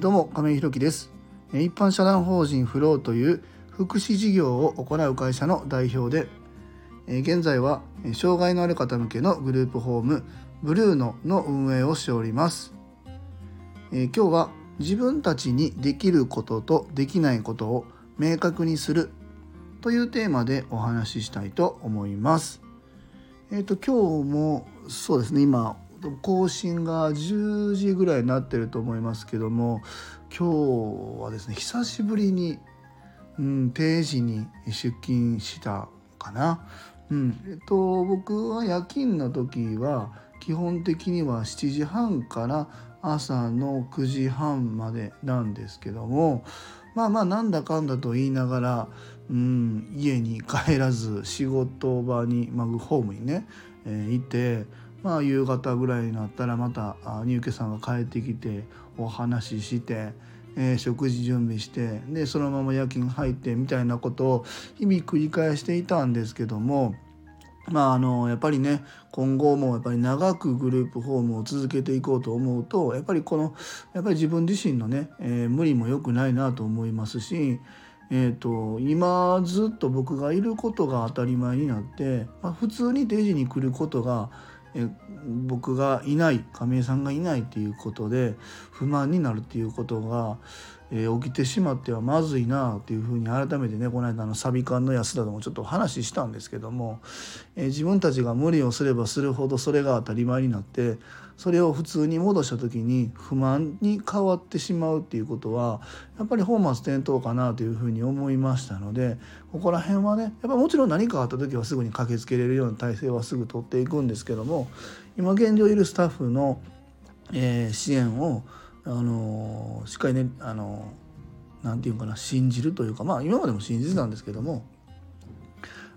どうも亀井ひろきです。一般社団法人フローという福祉事業を行う会社の代表で現在は障害のある方向けのグループホームブルーノの運営をしております。今日は自分たちにできることとできないことを明確にするというテーマでお話ししたいと思います。えっ、ー、と今日もそうですね今更新が10時ぐらいになってると思いますけども今日はですね久しぶりに、うん、定時に出勤したかな。うんえっと、僕は夜勤の時は基本的には7時半から朝の9時半までなんですけどもまあまあなんだかんだと言いながら、うん、家に帰らず仕事場に、まあ、ホームにね、えー、いてまあ、夕方ぐらいになったらまた入家さんが帰ってきてお話しして、えー、食事準備してでそのまま夜勤入ってみたいなことを日々繰り返していたんですけども。まあ、あのやっぱりね今後もやっぱり長くグループホームを続けていこうと思うとやっぱりこのやっぱり自分自身のね、えー、無理も良くないなと思いますし、えーと、今ずっと僕がいることが当たり前になって、まあ、普通に定時に来ることがえ僕がいない亀井さんがいないっていうことで不満になるっていうことが、えー、起きてしまってはまずいなっていうふうに改めてねこの間のサビ館の安田ともちょっと話したんですけども、えー、自分たちが無理をすればするほどそれが当たり前になってそれを普通に戻した時に不満に変わってしまうっていうことはやっぱり本末転倒かなというふうに思いましたのでここら辺はねやっぱもちろん何かあった時はすぐに駆けつけれるような体制はすぐ取っていくんですけども今現状いるスタッフの、えー、支援を、あの、しっかりね、あの、なんていうかな信じるというかまあ今までも信じてたんですけども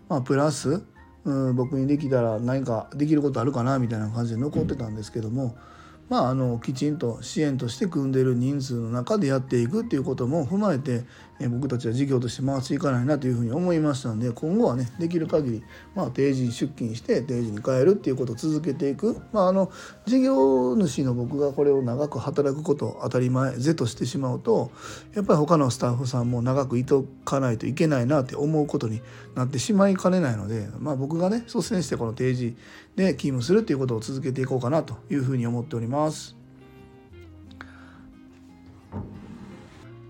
まあプラスうん僕にできたら何かできることあるかなみたいな感じで残ってたんですけども、まあ、あのきちんと支援として組んでる人数の中でやっていくっていうことも踏まえて、え僕たちは事業として回していかないなというふうに思いましたんで今後はねできる限りまあ定時に出勤して定時に帰るっていうことを続けていく、まあ、あの事業主の僕がこれを長く働くことを当たり前是としてしまうとやっぱり他のスタッフさんも長くいとかないといけないなって思うことになってしまいかねないので、まあ、僕がね率先してこの定時で勤務するっていうことを続けていこうかなというふうに思っております。ます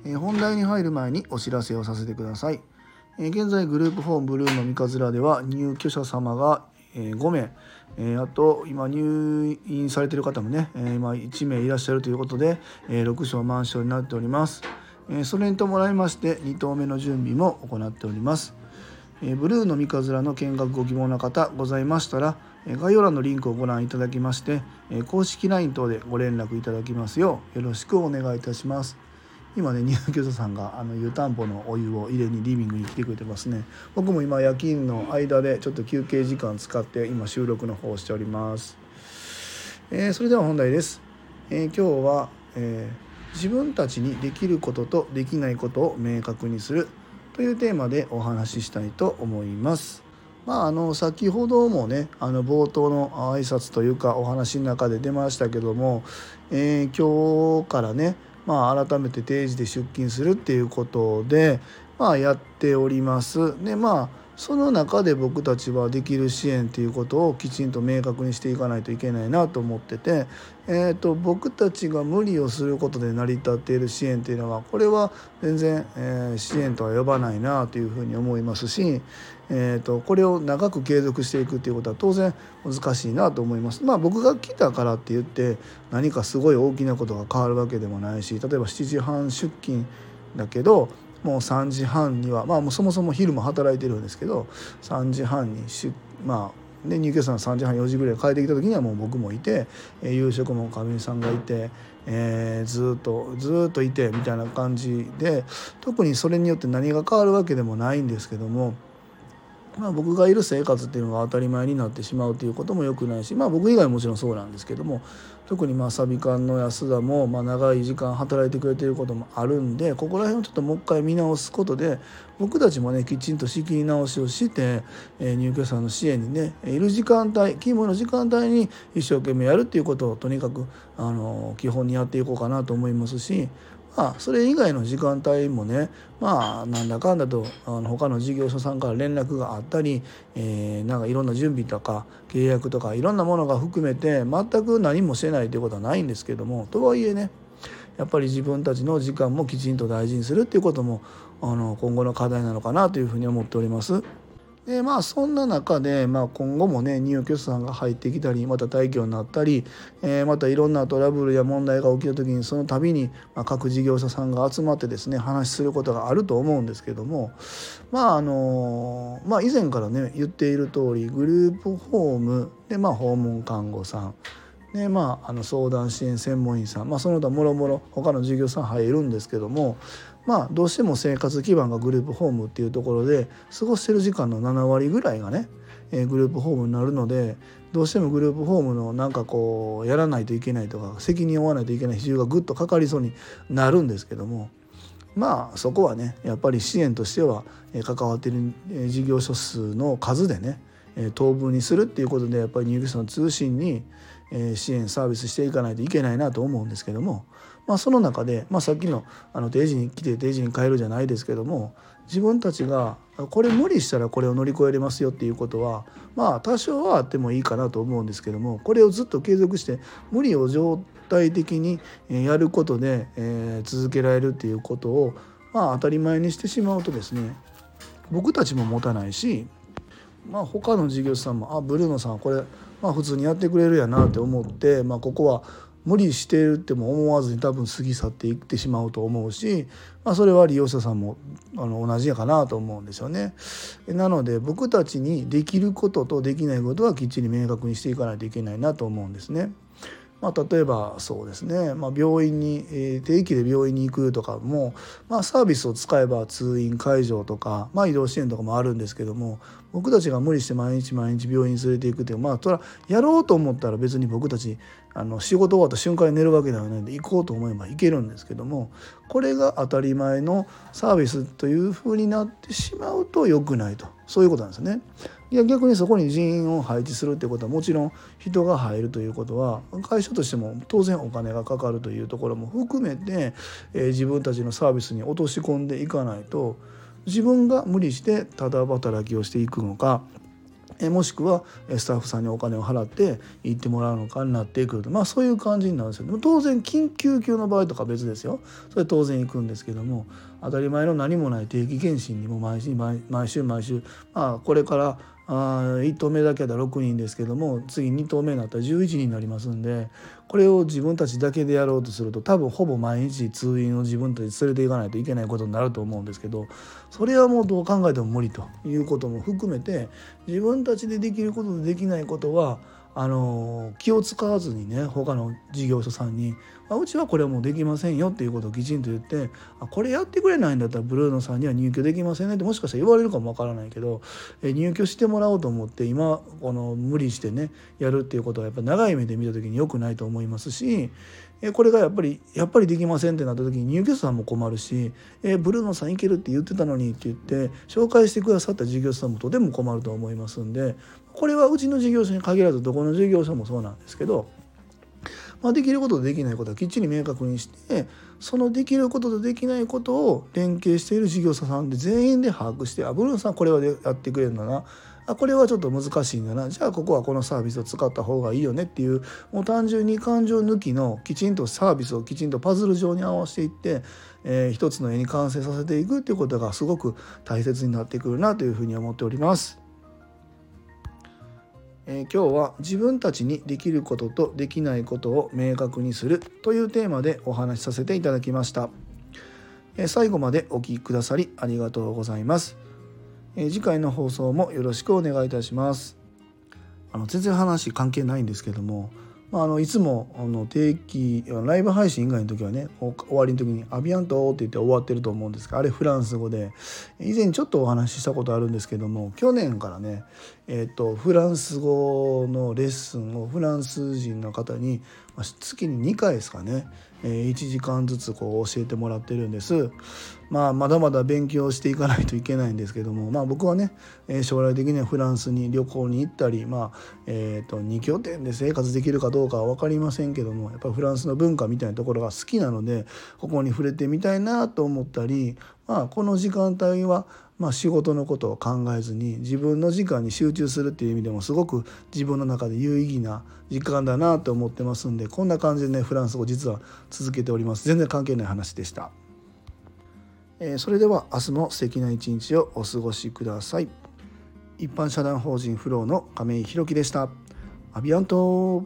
え本題に入る前にお知らせをさせてください。え現在グループホームブルーの三日面では入居者様が、え5名、えあと今入院されている方もね、え今1名いらっしゃるということで、え6床満床になっております。えそれに伴いまして2棟目の準備も行っております。えブルーの三日面の見学ご希望の方ございましたら概要欄のリンクをご覧いただきまして公式 LINE 等でご連絡いただきますようよろしくお願いいたします。今ね入居者さんがあの湯たんぽのお湯を入れにリビングに来てくれてますね。僕も今夜勤の間でちょっと休憩時間使って今収録の方をしております、えー、それでは本題です、えー、今日は、えー、自分たちにできることとできないことを明確にするというテーマでお話ししたいと思います。まあ、あの先ほどもねあの冒頭の挨拶というかお話の中で出ましたけども、えー、今日からねまあ、改めて定時で出勤するっていうことで、まあ、やっております。でまあその中で僕たちはできる支援っていうことをきちんと明確にしていかないといけないなと思ってて、えーと、僕たちが無理をすることで成り立っている支援っていうのはこれは全然、えー、支援とは呼ばないなというふうに思いますし、えーと、これを長く継続していくっていうことは当然難しいなと思います。まあ僕が来たからって言って何かすごい大きなことが変わるわけでもないし例えば7時半出勤だけどもう3時半にはまあもうそもそも昼も働いてるんですけど3時半にしまあで入居者さん3時半4時ぐらい帰ってきた時にはもう僕もいて、え、夕食も上さんがいて、えー、ずっとずっといてみたいな感じで特にそれによって何が変わるわけでもないんですけども。まあ、僕がいる生活っていうのが当たり前になってしまうということもよくないし、まあ、僕以外ももちろんそうなんですけども特にまあサビ館の安田もま長い時間働いてくれてることもあるんでここら辺をちょっともう一回見直すことで僕たちもねきちんと仕切り直しをして、え入居者の支援にねいる時間帯勤務の時間帯に一生懸命やるっていうことをとにかくあの基本にやっていこうかなと思いますしまあそれ以外の時間帯もねまあなんだかんだとあの他の事業所さんから連絡があったり、えー、なんかいろんな準備とか契約とかいろんなものが含めて全く何もしてないということはないんですけどもとはいえねやっぱり自分たちの時間もきちんと大事にするっていうこともあの今後の課題なのかなというふうに思っております。でまあそんな中で、まあ、今後もね入居者さんが入ってきたりまた退去になったり、えー、またいろんなトラブルや問題が起きた時にその度に、まあ、各事業者さんが集まってですね話することがあると思うんですけどもまああのまあ以前からね言っている通りグループホームで、まあ、訪問看護さんでまあ、あの相談支援専門員さん、まあ、その他もろもろ他の事業者さん入るんですけどもまあどうしても生活基盤がグループホームっていうところで過ごしてる時間の7割ぐらいがね、えー、グループホームになるのでどうしてもグループホームのなんかこうやらないといけないとか責任を負わないといけない比重がぐっとかかりそうになるんですけどもまあそこはねやっぱり支援としては関わってる事業所数の数でね当分にするっていうことでやっぱり入居者の通信に支援サービスしていかないといけないなと思うんですけどもまあ、その中で、まあ、さっきのあの定時に来て定時に帰るじゃないですけども自分たちがこれ無理したらこれを乗り越えれますよっていうことはまあ多少はあってもいいかなと思うんですけどもこれをずっと継続して無理を状態的にやることで、え、続けられるっていうことをまあ当たり前にしてしまうとですね僕たちも持たないしまあ他の事業者さんもあブルーノさんこれまあ普通にやってくれるやなって思って、まあ、ここは無理してるっても思わずに多分過ぎ去っていってしまうと思うし、まあ、それは利用者さんもあの同じやかなと思うんですよね。なので僕たちにできることとできないことはきっちり明確にしていかないといけないなと思うんですね。まあ、例えばそうですね、まあ、病院に、えー、定期で病院に行くとかも、まあ、サービスを使えば通院会場とか、まあ、移動支援とかもあるんですけども僕たちが無理して毎日毎日病院に連れていくっていうまあそれはやろうと思ったら別に僕たちあの仕事終わった瞬間に寝るわけではないので行こうと思えば行けるんですけどもこれが当たり前のサービスというふうになってしまうと良くないとそういうことなんですね。いや逆にそこに人員を配置するってことはもちろん人が入るということは会社としても当然お金がかかるというところも含めて、え、自分たちのサービスに落とし込んでいかないと自分が無理してただ働きをしていくのかえもしくはスタッフさんにお金を払って行ってもらうのかになってくると。まあそういう感じになるんですよ。でも当然緊急級の場合とか別ですよ。それ当然行くんですけども当たり前の何もない定期検診にも毎週毎週毎週まあこれからあ1投目だけだ6人ですけども次2投目になったら11人になりますんでこれを自分たちだけでやろうとすると多分ほぼ毎日通院を自分たち連れていかないといけないことになると思うんですけどそれはもうどう考えても無理ということも含めて自分たちでできることとできないことはあの気を使わずにね他の事業所さんにあうちはこれはもうできませんよっていうことをきちんと言ってあこれやってくれないんだったらブルーノさんには入居できませんねってもしかしたら言われるかもわからないけどえ入居してもらおうと思って今この無理してねやるっていうことはやっぱ長い目で見た時に良くないと思いますしえこれがやっぱりやっぱりできませんってなった時に入居者さんも困るし「えブルーノさん行けるって言ってたのに」って言って紹介してくださった事業者さんもとても困ると思いますんでこれはうちの事業所に限らずどこの事業所もそうなんですけど。まあ、できることとできないことはきっちり明確にしてそのできることとできないことを連携している事業者さんで全員で把握して「あブルーノさんこれはやってくれるんだな」あこれはちょっと難しいんだなじゃあここはこのサービスを使った方がいいよねっていうもう単純に感情抜きのきちんとサービスをきちんとパズル状に合わせていって、えー、一つの絵に完成させていくっていうことがすごく大切になってくるなというふうに思っております。えー、今日は自分たちにできることとできないことを明確にするというテーマでお話しさせていただきました。えー、最後までお聴きくださりありがとうございます。え次回の放送もよろしくお願いいたします。あの全然話関係ないんですけども、まあ、あのいつもあの定期ライブ配信以外の時はね終わりの時に「アビアント」って言って終わってると思うんですがあれフランス語で以前ちょっとお話ししたことあるんですけども去年からね、えーと、フランス語のレッスンをフランス人の方に月に2回ですかね、え1時間ずつこう教えてもらってるんです。まあ、まだまだ勉強していかないといけないんですけども、まあ、僕はね、え将来的にはフランスに旅行に行ったり、まあえー、と2拠点で生活できるかどうかは分かりませんけどもやっぱフランスの文化みたいなところが好きなのでここに触れてみたいなと思ったり、まあ、この時間帯はまあ、仕事のことを考えずに自分の時間に集中するっていう意味でもすごく自分の中で有意義な時間だなと思ってますんでこんな感じでねフランス語実は続けております。全然関係ない話でした。えそれでは明日も素敵な一日をお過ごしください。一般社団法人フローの亀井宏樹でした。アビアント